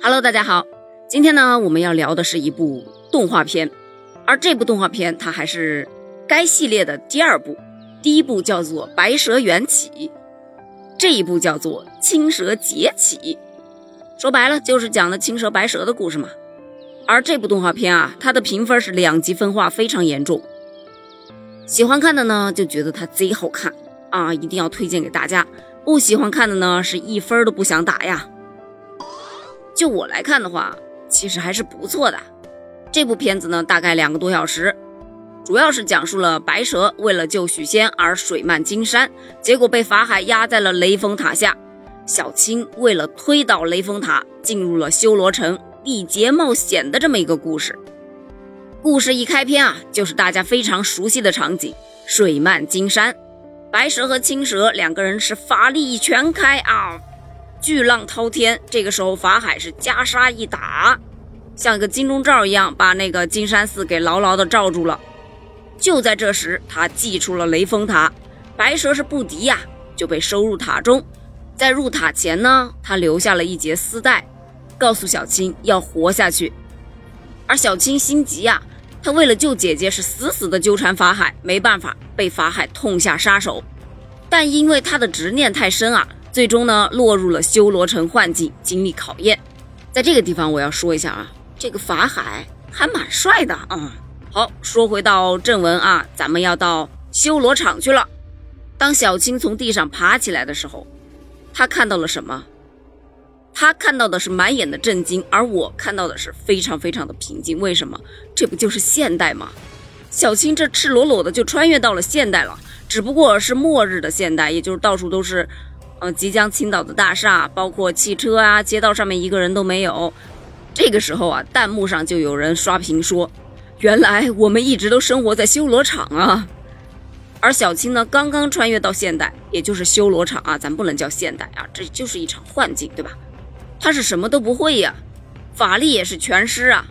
Hello，大家好，今天呢我们要聊的是一部动画片，而这部动画片它还是该系列的第二部，第一部叫做《白蛇缘起》，这一部叫做《青蛇劫起》，说白了就是讲的青蛇白蛇的故事嘛。而这部动画片啊，它的评分是两极分化非常严重，喜欢看的呢就觉得它贼好看。啊，一定要推荐给大家；不喜欢看的呢是一分都不想打呀。就我来看的话，其实还是不错的。这部片子呢，大概两个多小时，主要是讲述了白蛇为了救许仙而水漫金山，结果被法海压在了雷峰塔下。小青为了推倒雷峰塔，进入了修罗城，历劫冒险的这么一个故事。故事一开篇啊，就是大家非常熟悉的场景：水漫金山，白蛇和青蛇两个人是法力全开啊。巨浪滔天，这个时候法海是袈裟一打，像一个金钟罩一样，把那个金山寺给牢牢的罩住了。就在这时，他祭出了雷峰塔，白蛇是不敌呀，就被收入塔中。在入塔前呢，他留下了一截丝带，告诉小青要活下去。而小青心急呀，他为了救姐姐，是死死的纠缠法海，没办法，被法海痛下杀手。但因为他的执念太深啊。最终呢，落入了修罗城幻境，经历考验。在这个地方，我要说一下啊，这个法海还蛮帅的啊。好，说回到正文啊，咱们要到修罗场去了。当小青从地上爬起来的时候，他看到了什么？他看到的是满眼的震惊，而我看到的是非常非常的平静。为什么？这不就是现代吗？小青这赤裸裸的就穿越到了现代了，只不过是末日的现代，也就是到处都是。呃，即将倾倒的大厦，包括汽车啊，街道上面一个人都没有。这个时候啊，弹幕上就有人刷屏说：“原来我们一直都生活在修罗场啊！”而小青呢，刚刚穿越到现代，也就是修罗场啊，咱不能叫现代啊，这就是一场幻境，对吧？他是什么都不会呀，法力也是全失啊。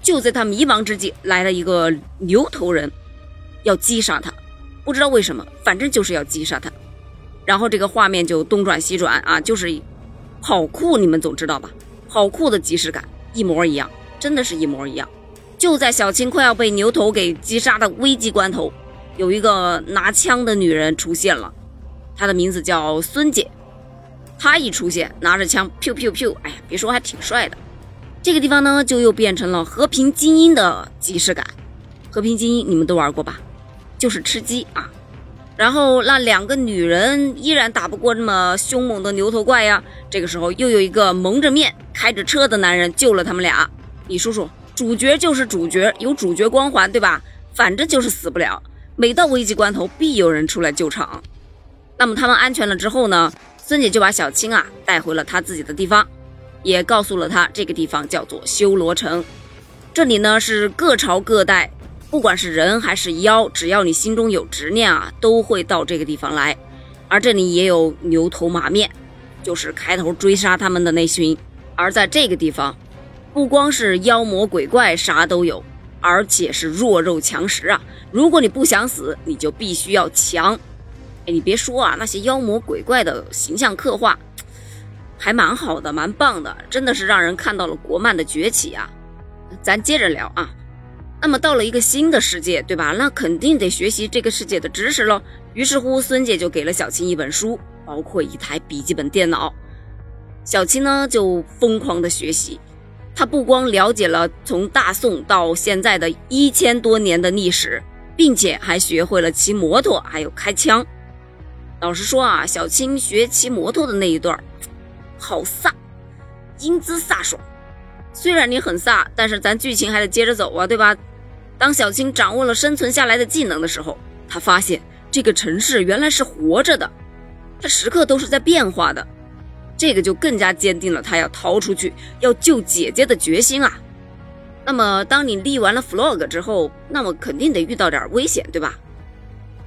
就在他迷茫之际，来了一个牛头人，要击杀他，不知道为什么，反正就是要击杀他。然后这个画面就东转西转啊，就是好酷，你们总知道吧？好酷的即视感，一模一样，真的是一模一样。就在小青快要被牛头给击杀的危急关头，有一个拿枪的女人出现了，她的名字叫孙姐。她一出现，拿着枪，pew pew pew，哎呀，别说还挺帅的。这个地方呢，就又变成了和平精英的即视感。和平精英你们都玩过吧？就是吃鸡啊。然后那两个女人依然打不过那么凶猛的牛头怪呀。这个时候又有一个蒙着面开着车的男人救了他们俩。李叔叔，主角就是主角，有主角光环，对吧？反正就是死不了。每到危急关头，必有人出来救场。那么他们安全了之后呢？孙姐就把小青啊带回了她自己的地方，也告诉了她这个地方叫做修罗城。这里呢是各朝各代。不管是人还是妖，只要你心中有执念啊，都会到这个地方来。而这里也有牛头马面，就是开头追杀他们的那群。而在这个地方，不光是妖魔鬼怪啥都有，而且是弱肉强食啊！如果你不想死，你就必须要强。哎，你别说啊，那些妖魔鬼怪的形象刻画还蛮好的，蛮棒的，真的是让人看到了国漫的崛起啊！咱接着聊啊。那么到了一个新的世界，对吧？那肯定得学习这个世界的知识喽。于是乎，孙姐就给了小青一本书，包括一台笔记本电脑。小青呢就疯狂的学习，她不光了解了从大宋到现在的一千多年的历史，并且还学会了骑摩托，还有开枪。老实说啊，小青学骑摩托的那一段，好飒，英姿飒爽。虽然你很飒，但是咱剧情还得接着走啊，对吧？当小青掌握了生存下来的技能的时候，他发现这个城市原来是活着的，它时刻都是在变化的，这个就更加坚定了他要逃出去、要救姐姐的决心啊。那么，当你立完了 flag 之后，那么肯定得遇到点危险，对吧？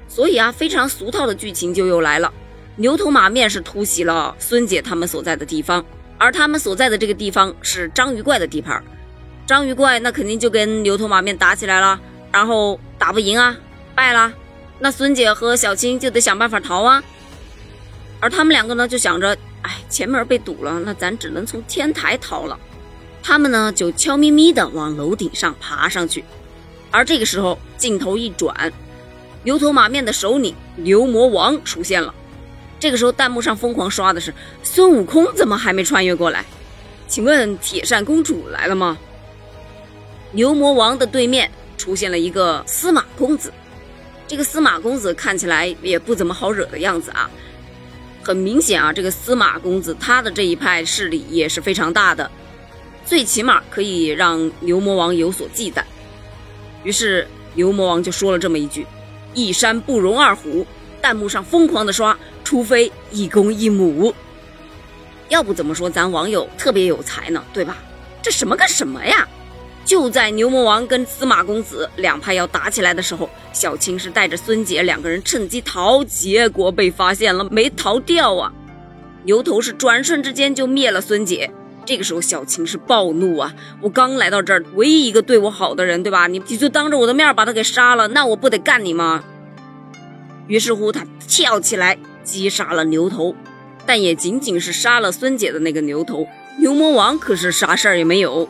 所以啊，非常俗套的剧情就又来了，牛头马面是突袭了孙姐他们所在的地方，而他们所在的这个地方是章鱼怪的地盘。章鱼怪那肯定就跟牛头马面打起来了，然后打不赢啊，败了，那孙姐和小青就得想办法逃啊。而他们两个呢，就想着哎，前门被堵了，那咱只能从天台逃了。他们呢就悄咪咪的往楼顶上爬上去。而这个时候，镜头一转，牛头马面的首领牛魔王出现了。这个时候，弹幕上疯狂刷的是孙悟空怎么还没穿越过来？请问铁扇公主来了吗？牛魔王的对面出现了一个司马公子。这个司马公子看起来也不怎么好惹的样子啊。很明显啊，这个司马公子他的这一派势力也是非常大的，最起码可以让牛魔王有所忌惮。于是牛魔王就说了这么一句：“一山不容二虎。”弹幕上疯狂的刷，除非一公一母。要不怎么说咱网友特别有才呢？对吧？这什么个什么呀？就在牛魔王跟司马公子两派要打起来的时候，小青是带着孙姐两个人趁机逃，结果被发现了，没逃掉啊！牛头是转瞬之间就灭了孙姐。这个时候小青是暴怒啊！我刚来到这儿，唯一一个对我好的人，对吧？你你就当着我的面把他给杀了，那我不得干你吗？于是乎，他跳起来击杀了牛头，但也仅仅是杀了孙姐的那个牛头。牛魔王可是啥事儿也没有。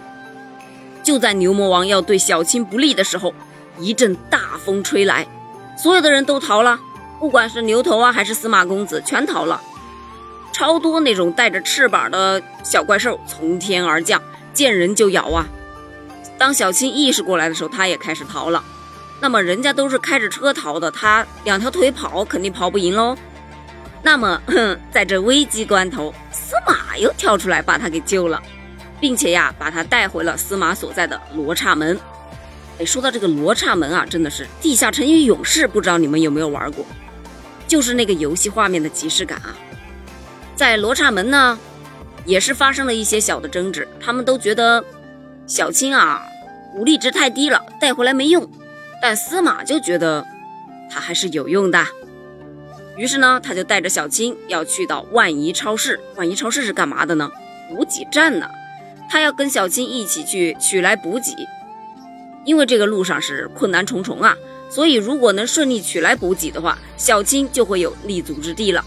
就在牛魔王要对小青不利的时候，一阵大风吹来，所有的人都逃了，不管是牛头啊还是司马公子，全逃了。超多那种带着翅膀的小怪兽从天而降，见人就咬啊。当小青意识过来的时候，他也开始逃了。那么人家都是开着车逃的，他两条腿跑肯定跑不赢喽。那么，在这危机关头，司马又跳出来把他给救了。并且呀，把他带回了司马所在的罗刹门。哎，说到这个罗刹门啊，真的是地下城与勇士，不知道你们有没有玩过？就是那个游戏画面的即视感啊。在罗刹门呢，也是发生了一些小的争执，他们都觉得小青啊武力值太低了，带回来没用。但司马就觉得他还是有用的，于是呢，他就带着小青要去到万怡超市。万怡超市是干嘛的呢？补给站呢。他要跟小青一起去取来补给，因为这个路上是困难重重啊，所以如果能顺利取来补给的话，小青就会有立足之地了。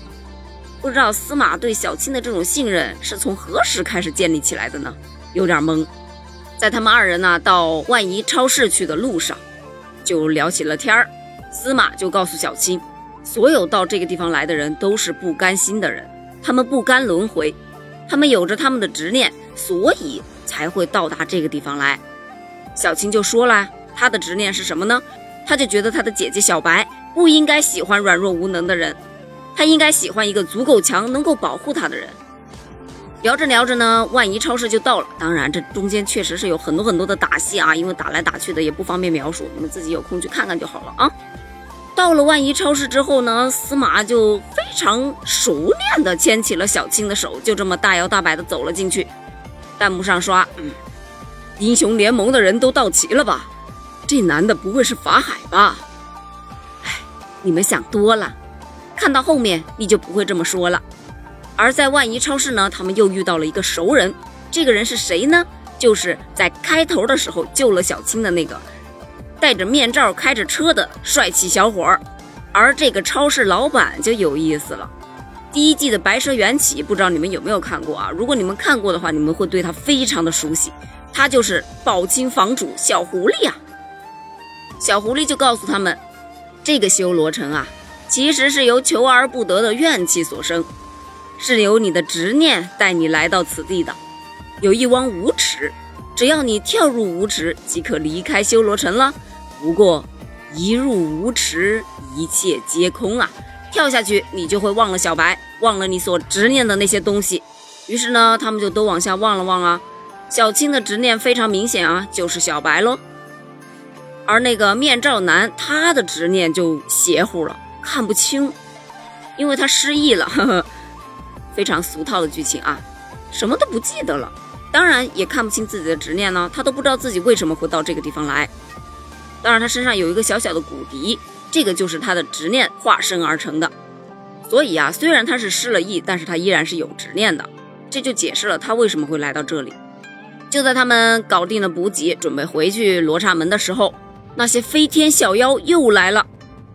不知道司马对小青的这种信任是从何时开始建立起来的呢？有点懵。在他们二人呢到万怡超市去的路上，就聊起了天儿。司马就告诉小青，所有到这个地方来的人都是不甘心的人，他们不甘轮回，他们有着他们的执念。所以才会到达这个地方来。小青就说了，她的执念是什么呢？她就觉得她的姐姐小白不应该喜欢软弱无能的人，她应该喜欢一个足够强、能够保护她的人。聊着聊着呢，万怡超市就到了。当然，这中间确实是有很多很多的打戏啊，因为打来打去的也不方便描述，你们自己有空去看看就好了啊。到了万怡超市之后呢，司马就非常熟练的牵起了小青的手，就这么大摇大摆的走了进去。弹幕上刷，嗯，英雄联盟的人都到齐了吧？这男的不会是法海吧？哎，你们想多了，看到后面你就不会这么说了。而在万怡超市呢，他们又遇到了一个熟人，这个人是谁呢？就是在开头的时候救了小青的那个戴着面罩、开着车的帅气小伙儿。而这个超市老板就有意思了。第一季的《白蛇缘起》，不知道你们有没有看过啊？如果你们看过的话，你们会对他非常的熟悉。他就是宝清房主小狐狸啊。小狐狸就告诉他们，这个修罗城啊，其实是由求而不得的怨气所生，是由你的执念带你来到此地的。有一汪无池，只要你跳入无池，即可离开修罗城了。不过，一入无池，一切皆空啊。跳下去，你就会忘了小白，忘了你所执念的那些东西。于是呢，他们就都往下望了望啊。小青的执念非常明显啊，就是小白喽。而那个面罩男，他的执念就邪乎了，看不清，因为他失忆了。呵呵，非常俗套的剧情啊，什么都不记得了，当然也看不清自己的执念呢。他都不知道自己为什么会到这个地方来。当然，他身上有一个小小的骨笛。这个就是他的执念化身而成的，所以啊，虽然他是失了忆，但是他依然是有执念的，这就解释了他为什么会来到这里。就在他们搞定了补给，准备回去罗刹门的时候，那些飞天小妖又来了。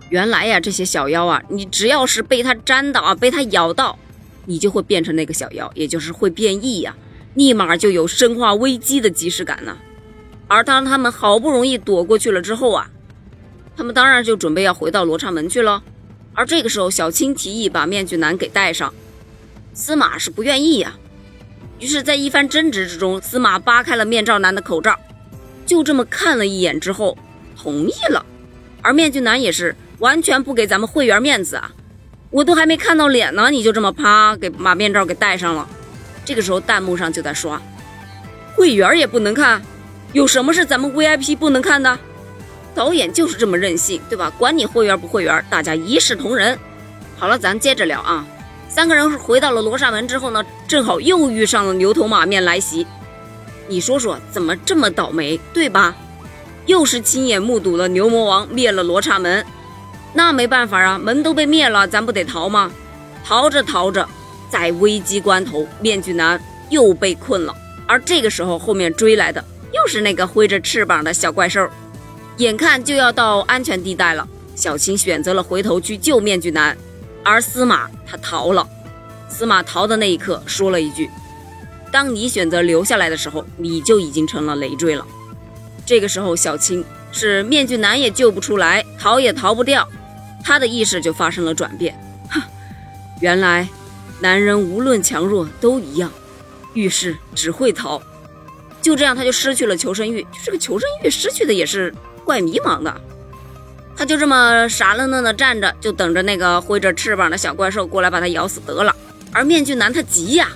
原来呀，这些小妖啊，你只要是被它粘到啊，被它咬到，你就会变成那个小妖，也就是会变异呀，立马就有生化危机的即视感呢。而当他们好不容易躲过去了之后啊，他们当然就准备要回到罗刹门去了。而这个时候，小青提议把面具男给戴上，司马是不愿意呀。于是，在一番争执之中，司马扒开了面罩男的口罩，就这么看了一眼之后，同意了。而面具男也是完全不给咱们会员面子啊！我都还没看到脸呢，你就这么啪给把面罩给戴上了。这个时候，弹幕上就在刷：“会员也不能看，有什么是咱们 VIP 不能看的？”导演就是这么任性，对吧？管你会员不会员，大家一视同仁。好了，咱接着聊啊。三个人回到了罗刹门之后呢，正好又遇上了牛头马面来袭。你说说，怎么这么倒霉，对吧？又是亲眼目睹了牛魔王灭了罗刹门，那没办法啊，门都被灭了，咱不得逃吗？逃着逃着，在危机关头，面具男又被困了。而这个时候，后面追来的又是那个挥着翅膀的小怪兽。眼看就要到安全地带了，小青选择了回头去救面具男，而司马他逃了。司马逃的那一刻说了一句：“当你选择留下来的时候，你就已经成了累赘了。”这个时候，小青是面具男也救不出来，逃也逃不掉，他的意识就发生了转变。哼，原来男人无论强弱都一样，遇事只会逃。就这样，他就失去了求生欲。这个求生欲失去的也是。怪迷茫的，他就这么傻愣愣的站着，就等着那个挥着翅膀的小怪兽过来把他咬死得了。而面具男他急呀，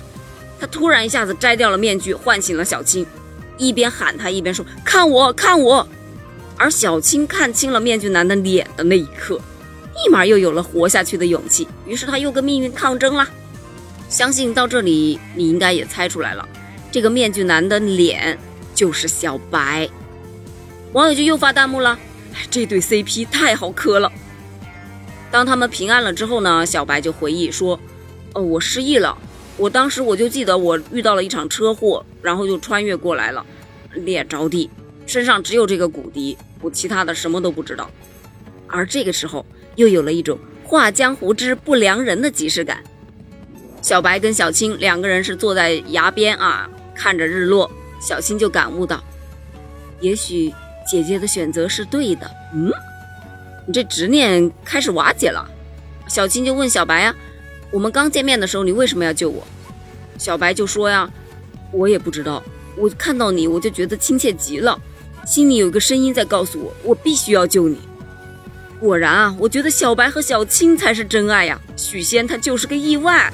他突然一下子摘掉了面具，唤醒了小青，一边喊他一边说：“看我，看我！”而小青看清了面具男的脸的那一刻，立马又有了活下去的勇气。于是他又跟命运抗争了。相信到这里你应该也猜出来了，这个面具男的脸就是小白。网友就又发弹幕了，这对 CP 太好磕了。当他们平安了之后呢，小白就回忆说：“哦，我失忆了，我当时我就记得我遇到了一场车祸，然后就穿越过来了，脸着地，身上只有这个骨笛，我其他的什么都不知道。”而这个时候又有了一种画江湖之不良人的即视感。小白跟小青两个人是坐在崖边啊，看着日落，小青就感悟到，也许。姐姐的选择是对的。嗯，你这执念开始瓦解了。小青就问小白呀：“我们刚见面的时候，你为什么要救我？”小白就说呀：“我也不知道，我看到你，我就觉得亲切极了，心里有个声音在告诉我，我必须要救你。”果然啊，我觉得小白和小青才是真爱呀。许仙他就是个意外，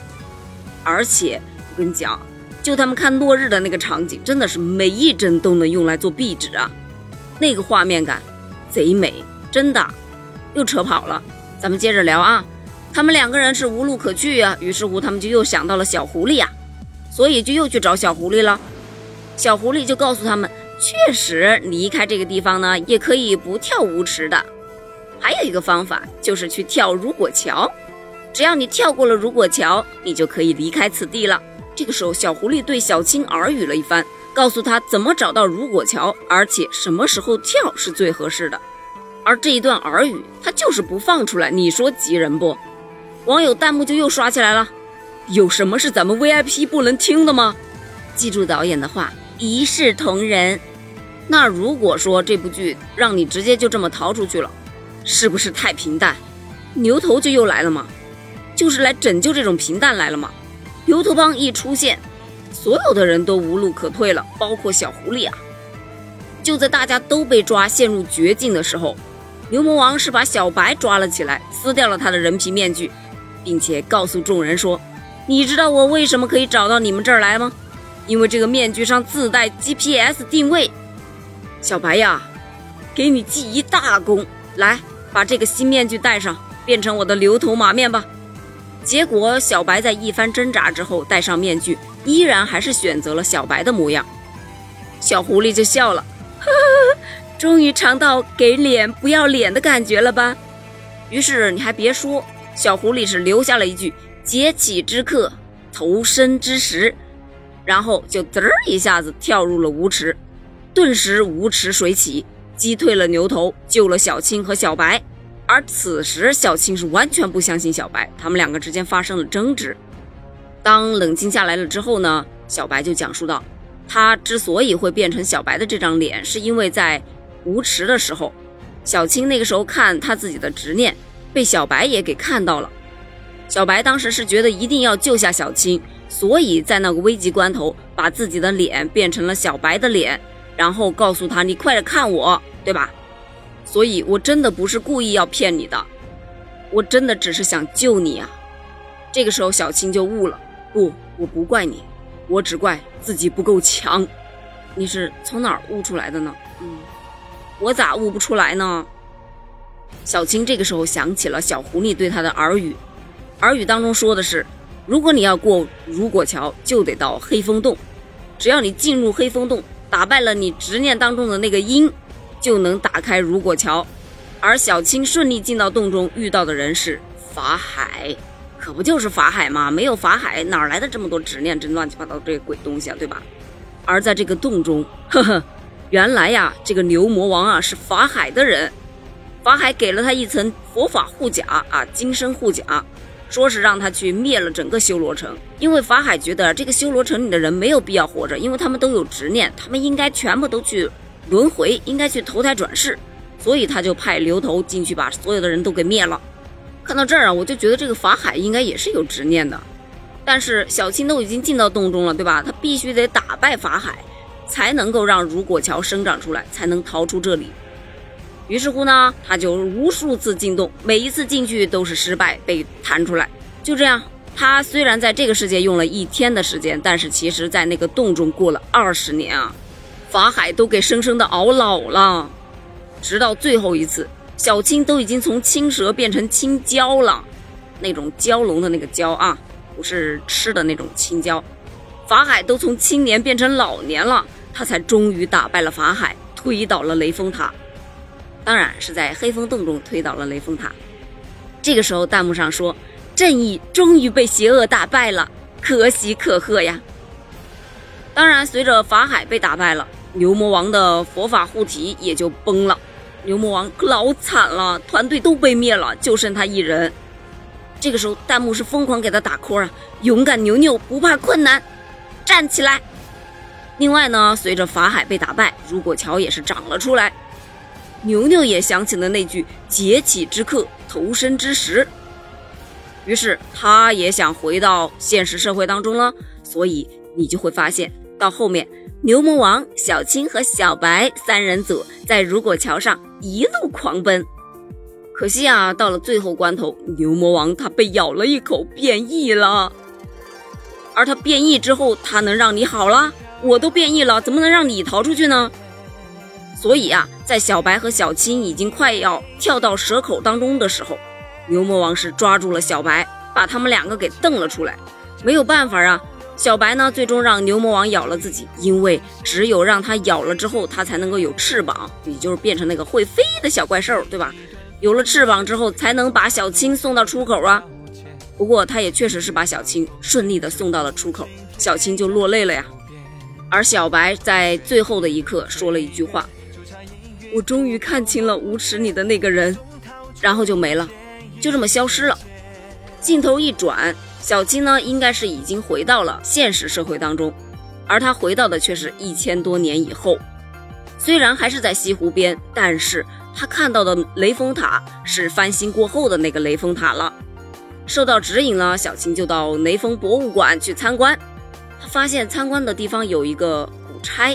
而且我跟你讲，就他们看落日的那个场景，真的是每一帧都能用来做壁纸啊。那个画面感贼美，真的又扯跑了。咱们接着聊啊，他们两个人是无路可去呀，于是乎他们就又想到了小狐狸呀，所以就又去找小狐狸了。小狐狸就告诉他们，确实离开这个地方呢，也可以不跳无池的。还有一个方法就是去跳如果桥，只要你跳过了如果桥，你就可以离开此地了。这个时候，小狐狸对小青耳语了一番。告诉他怎么找到如果桥，而且什么时候跳是最合适的。而这一段耳语，他就是不放出来，你说急人不？网友弹幕就又刷起来了。有什么是咱们 VIP 不能听的吗？记住导演的话，一视同仁。那如果说这部剧让你直接就这么逃出去了，是不是太平淡？牛头就又来了吗？就是来拯救这种平淡来了吗？牛头帮一出现。所有的人都无路可退了，包括小狐狸啊！就在大家都被抓、陷入绝境的时候，牛魔王是把小白抓了起来，撕掉了他的人皮面具，并且告诉众人说：“你知道我为什么可以找到你们这儿来吗？因为这个面具上自带 GPS 定位。”小白呀，给你记一大功！来，把这个新面具戴上，变成我的牛头马面吧。结果，小白在一番挣扎之后戴上面具。依然还是选择了小白的模样，小狐狸就笑了，呵呵呵终于尝到给脸不要脸的感觉了吧？于是你还别说，小狐狸是留下了一句“劫起之刻，投身之时”，然后就嘚儿一下子跳入了无池，顿时无池水起，击退了牛头，救了小青和小白。而此时小青是完全不相信小白，他们两个之间发生了争执。当冷静下来了之后呢，小白就讲述到，他之所以会变成小白的这张脸，是因为在无池的时候，小青那个时候看他自己的执念，被小白也给看到了。小白当时是觉得一定要救下小青，所以在那个危急关头，把自己的脸变成了小白的脸，然后告诉他：“你快点看我，对吧？”所以，我真的不是故意要骗你的，我真的只是想救你啊！这个时候，小青就悟了。不，我不怪你，我只怪自己不够强。你是从哪儿悟出来的呢？嗯，我咋悟不出来呢？小青这个时候想起了小狐狸对他的耳语，耳语当中说的是：如果你要过如果桥，就得到黑风洞。只要你进入黑风洞，打败了你执念当中的那个鹰。就能打开如果桥，而小青顺利进到洞中，遇到的人是法海，可不就是法海吗？没有法海，哪来的这么多执念，这乱七八糟这鬼东西啊，对吧？而在这个洞中，呵呵，原来呀，这个牛魔王啊是法海的人，法海给了他一层佛法护甲啊，金身护甲，说是让他去灭了整个修罗城，因为法海觉得这个修罗城里的人没有必要活着，因为他们都有执念，他们应该全部都去。轮回应该去投胎转世，所以他就派刘头进去把所有的人都给灭了。看到这儿啊，我就觉得这个法海应该也是有执念的。但是小青都已经进到洞中了，对吧？他必须得打败法海，才能够让如果桥生长出来，才能逃出这里。于是乎呢，他就无数次进洞，每一次进去都是失败，被弹出来。就这样，他虽然在这个世界用了一天的时间，但是其实在那个洞中过了二十年啊。法海都给生生的熬老了，直到最后一次，小青都已经从青蛇变成青蛟了，那种蛟龙的那个蛟啊，不是吃的那种青蛟。法海都从青年变成老年了，他才终于打败了法海，推倒了雷峰塔。当然是在黑风洞中推倒了雷峰塔。这个时候，弹幕上说：“正义终于被邪恶打败了，可喜可贺呀！”当然，随着法海被打败了。牛魔王的佛法护体也就崩了，牛魔王老惨了，团队都被灭了，就剩他一人。这个时候，弹幕是疯狂给他打 call 啊！勇敢牛牛不怕困难，站起来。另外呢，随着法海被打败，如果桥也是长了出来，牛牛也想起了那句“劫起之刻，投身之时”，于是他也想回到现实社会当中了。所以你就会发现，到后面。牛魔王、小青和小白三人组在如果桥上一路狂奔，可惜啊，到了最后关头，牛魔王他被咬了一口，变异了。而他变异之后，他能让你好了？我都变异了，怎么能让你逃出去呢？所以啊，在小白和小青已经快要跳到蛇口当中的时候，牛魔王是抓住了小白，把他们两个给瞪了出来。没有办法啊。小白呢，最终让牛魔王咬了自己，因为只有让他咬了之后，他才能够有翅膀，也就是变成那个会飞的小怪兽，对吧？有了翅膀之后，才能把小青送到出口啊。不过他也确实是把小青顺利的送到了出口，小青就落泪了呀。而小白在最后的一刻说了一句话：“我终于看清了无耻你的那个人。”然后就没了，就这么消失了。镜头一转。小青呢，应该是已经回到了现实社会当中，而他回到的却是一千多年以后。虽然还是在西湖边，但是他看到的雷峰塔是翻新过后的那个雷峰塔了。受到指引呢，小青就到雷锋博物馆去参观。他发现参观的地方有一个古钗，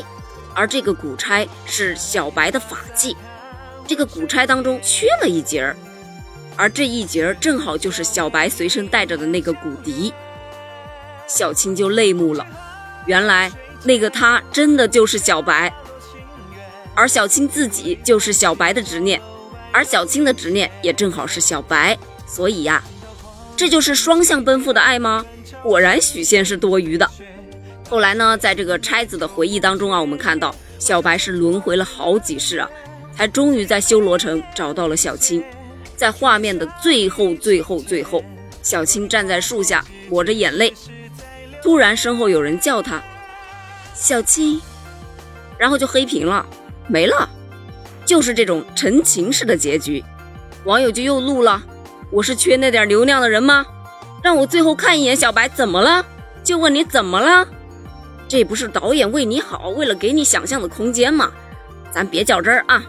而这个古钗是小白的法器。这个古钗当中缺了一截儿。而这一节正好就是小白随身带着的那个骨笛，小青就泪目了。原来那个他真的就是小白，而小青自己就是小白的执念，而小青的执念也正好是小白。所以呀，这就是双向奔赴的爱吗？果然许仙是多余的。后来呢，在这个钗子的回忆当中啊，我们看到小白是轮回了好几世啊，才终于在修罗城找到了小青。在画面的最后，最后，最后，小青站在树下抹着眼泪，突然身后有人叫他：“小青。”然后就黑屏了，没了，就是这种陈情式的结局。网友就又怒了：“我是缺那点流量的人吗？让我最后看一眼小白怎么了？就问你怎么了？这不是导演为你好，为了给你想象的空间吗？咱别较真儿啊。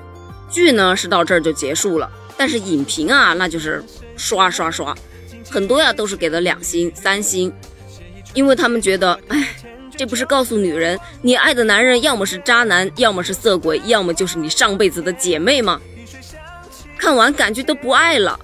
剧呢是到这儿就结束了，但是影评啊，那就是刷刷刷，很多呀都是给了两星、三星，因为他们觉得，哎，这不是告诉女人，你爱的男人要么是渣男，要么是色鬼，要么就是你上辈子的姐妹吗？看完感觉都不爱了。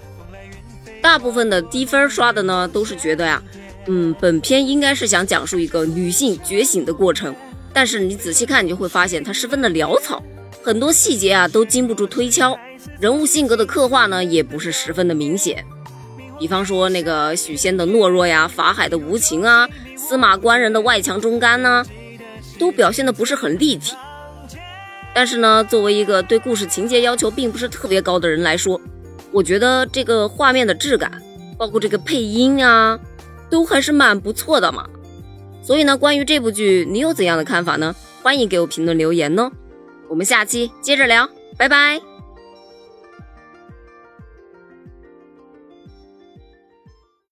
大部分的低分刷的呢，都是觉得呀，嗯，本片应该是想讲述一个女性觉醒的过程，但是你仔细看，你就会发现它十分的潦草，很多细节啊都经不住推敲，人物性格的刻画呢也不是十分的明显。比方说那个许仙的懦弱呀，法海的无情啊，司马官人的外强中干呢，都表现的不是很立体。但是呢，作为一个对故事情节要求并不是特别高的人来说，我觉得这个画面的质感，包括这个配音啊，都还是蛮不错的嘛。所以呢，关于这部剧，你有怎样的看法呢？欢迎给我评论留言哦。我们下期接着聊，拜拜。